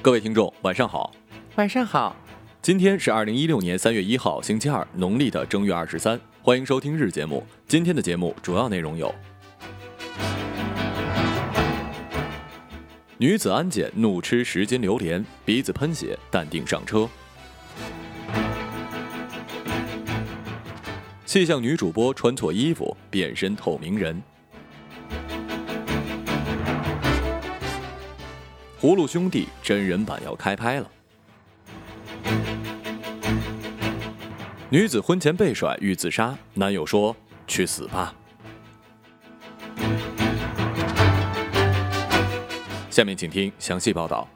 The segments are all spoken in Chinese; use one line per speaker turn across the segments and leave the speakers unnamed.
各位听众，晚上好。
晚上好，
今天是二零一六年三月一号，星期二，农历的正月二十三。欢迎收听日节目。今天的节目主要内容有：女子安检怒吃十斤榴莲，鼻子喷血，淡定上车；气象女主播穿错衣服，变身透明人；葫芦兄弟真人版要开拍了。女子婚前被甩欲自杀，男友说：“去死吧。”下面请听详细报道。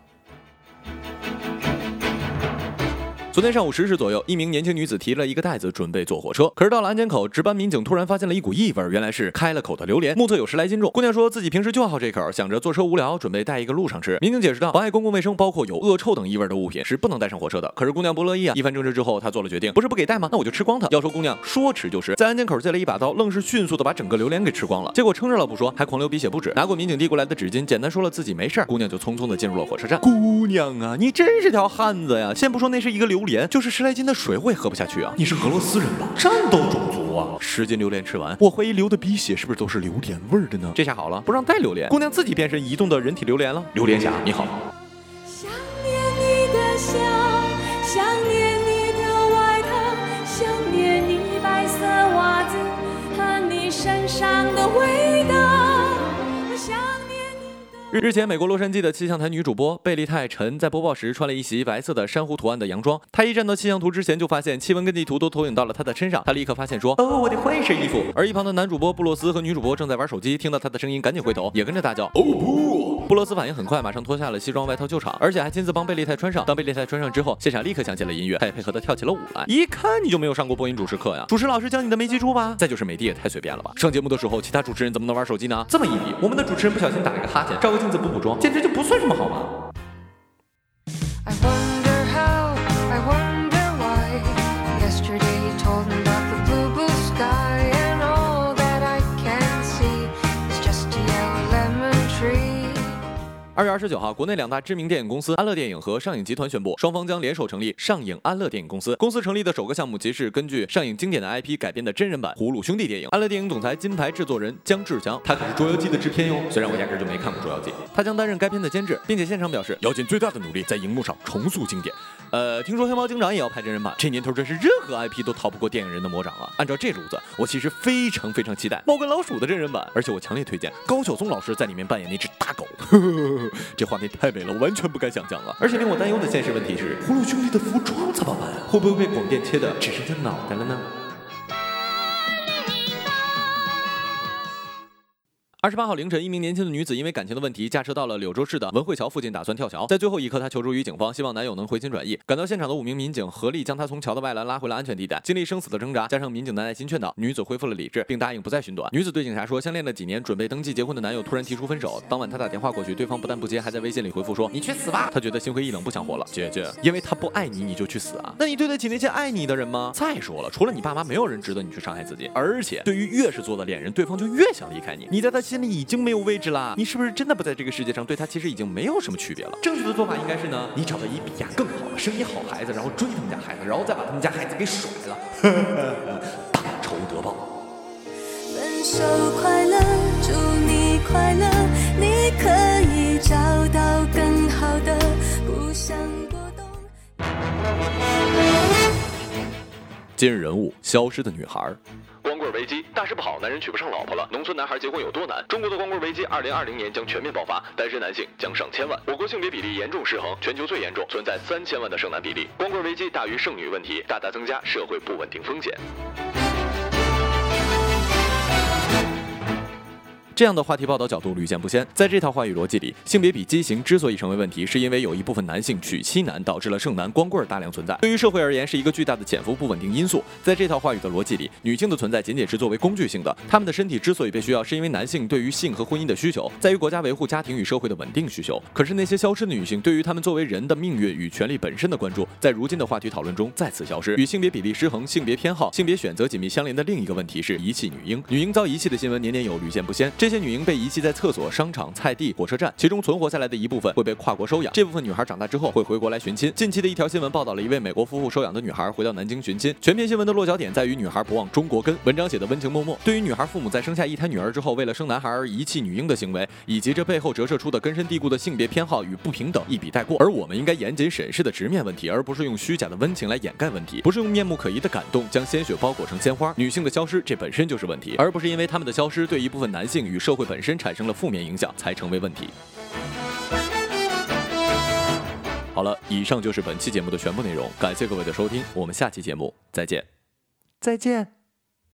昨天上午十时左右，一名年轻女子提了一个袋子准备坐火车，可是到了安检口，值班民警突然发现了一股异味，原来是开了口的榴莲，目测有十来斤重。姑娘说自己平时就好这口，想着坐车无聊，准备带一个路上吃。民警解释道，妨碍公共卫生，包括有恶臭等异味的物品是不能带上火车的。可是姑娘不乐意啊！一番争执之后，她做了决定，不是不给带吗？那我就吃光它。要说姑娘说吃就是，在安检口借了一把刀，愣是迅速的把整个榴莲给吃光了。结果撑着了不说，还狂流鼻血不止。拿过民警递过来的纸巾，简单说了自己没事儿，姑娘就匆匆的进入了火车站。姑娘啊，你真是条汉子呀！先不说那是一个榴莲，就是十来斤的水我也喝不下去啊！你是俄罗斯人吧？战斗种族啊！十斤榴莲吃完，我怀疑流的鼻血是不是都是榴莲味儿的呢？这下好了，不让带榴莲，姑娘自己变身移动的人体榴莲了。榴莲侠，你好。
想念你的笑，想念你的外套，想念你白色袜子和你身上的味。
日前，美国洛杉矶的气象台女主播贝利泰陈在播报时穿了一袭白色的珊瑚图案的洋装。她一站到气象图之前，就发现气温跟地图都投影到了她的身上。她立刻发现说：“哦，我得换一身衣服。”而一旁的男主播布洛斯和女主播正在玩手机，听到她的声音，赶紧回头，也跟着大叫：“哦不！”布罗斯反应很快，马上脱下了西装外套救场，而且还亲自帮贝利泰穿上。当贝利泰穿上之后，现场立刻响起了音乐，他也配合的跳起了舞来。一看你就没有上过播音主持课呀，主持老师教你的没记住吧？再就是美的也太随便了吧？上节目的时候，其他主持人怎么能玩手机呢？这么一比，我们的主持人不小心打了个哈欠，照个镜子补补妆，简直就不算什么好吗？二月二十九号，国内两大知名电影公司安乐电影和上影集团宣布，双方将联手成立上影安乐电影公司。公司成立的首个项目即是根据上影经典的 IP 改编的真人版《葫芦兄弟》电影。安乐电影总裁、金牌制作人姜志强，他可是《捉妖记》的制片哟。虽然我压根就没看过《捉妖记》，他将担任该片的监制，并且现场表示要尽最大的努力在荧幕上重塑经典。呃，听说黑猫警长也要拍真人版，这年头真是任何 IP 都逃不过电影人的魔掌啊！按照这路子，我其实非常非常期待猫跟老鼠的真人版，而且我强烈推荐高晓松老师在里面扮演那只大狗，呵呵呵这画面太美了，我完全不敢想象啊！而且令我担忧的现实问题是，葫芦兄弟的服装怎么办？会不会被广电切的只剩下脑袋了呢？二十八号凌晨，一名年轻的女子因为感情的问题，驾车到了柳州市的文汇桥附近，打算跳桥。在最后一刻，她求助于警方，希望男友能回心转意。赶到现场的五名民警合力将她从桥的外栏拉回了安全地带。经历生死的挣扎，加上民警的耐心劝导，女子恢复了理智，并答应不再寻短。女子对警察说，相恋了几年，准备登记结婚的男友突然提出分手。当晚，她打电话过去，对方不但不接，还在微信里回复说：“你去死吧！”她觉得心灰意冷，不想活了。姐姐，因为他不爱你，你就去死啊？那你对得起那些爱你的人吗？再说了，除了你爸妈，没有人值得你去伤害自己。而且，对于越是做的恋人，对方就越想离开你。你在他心里已经没有位置啦。你是不是真的不在这个世界上？对他其实已经没有什么区别了。正确的做法应该是呢，你找到一比亚更好的、生一好孩子，然后追他们家孩子，然后再把他们家孩子给甩了，大仇得报。
分手快乐，祝你快乐，你可以找到更好的，不想过冬。
今日人物：消失的女孩。
大事不好，男人娶不上老婆了，农村男孩结婚有多难？中国的光棍危机，二零二零年将全面爆发，单身男性将上千万。我国性别比例严重失衡，全球最严重，存在三千万的剩男比例。光棍危机大于剩女问题，大大增加社会不稳定风险。
这样的话题报道角度屡见不鲜。在这套话语逻辑里，性别比畸形之所以成为问题，是因为有一部分男性娶妻难，导致了剩男光棍大量存在。对于社会而言，是一个巨大的潜伏不稳定因素。在这套话语的逻辑里，女性的存在仅仅是作为工具性的，她们的身体之所以被需要，是因为男性对于性和婚姻的需求，在于国家维护家庭与社会的稳定需求。可是那些消失的女性，对于她们作为人的命运与权利本身的关注，在如今的话题讨论中再次消失。与性别比例失衡、性别偏好、性别选择紧密相连的另一个问题是遗弃女婴。女婴遭遗弃的新闻年年有，屡见不鲜。这些女婴被遗弃在厕所、商场、菜地、火车站，其中存活下来的一部分会被跨国收养。这部分女孩长大之后会回国来寻亲。近期的一条新闻报道了一位美国夫妇收养的女孩回到南京寻亲。全篇新闻的落脚点在于女孩不忘中国根。文章写的温情脉脉。对于女孩父母在生下一胎女儿之后，为了生男孩而遗弃女婴的行为，以及这背后折射出的根深蒂固的性别偏好与不平等，一笔带过。而我们应该严谨审视的直面问题，而不是用虚假的温情来掩盖问题，不是用面目可疑的感动将鲜血包裹成鲜花。女性的消失，这本身就是问题，而不是因为她们的消失对一部分男性与社会本身产生了负面影响才成为问题。好了，以上就是本期节目的全部内容，感谢各位的收听，我们下期节目再见，再见。